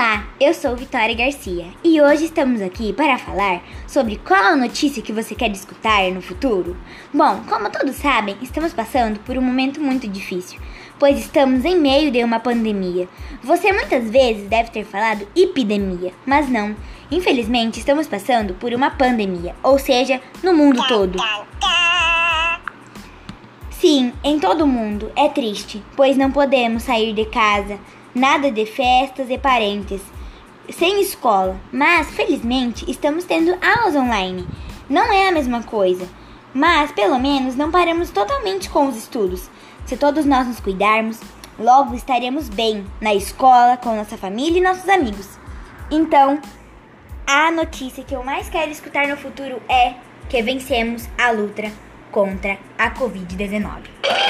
Olá, eu sou Vitória Garcia e hoje estamos aqui para falar sobre qual a notícia que você quer escutar no futuro. Bom, como todos sabem, estamos passando por um momento muito difícil, pois estamos em meio de uma pandemia. Você muitas vezes deve ter falado epidemia, mas não. Infelizmente, estamos passando por uma pandemia, ou seja, no mundo todo. Sim, em todo o mundo é triste, pois não podemos sair de casa nada de festas e parentes, sem escola. Mas, felizmente, estamos tendo aulas online. Não é a mesma coisa, mas pelo menos não paramos totalmente com os estudos. Se todos nós nos cuidarmos, logo estaremos bem na escola, com nossa família e nossos amigos. Então, a notícia que eu mais quero escutar no futuro é que vencemos a luta contra a Covid-19.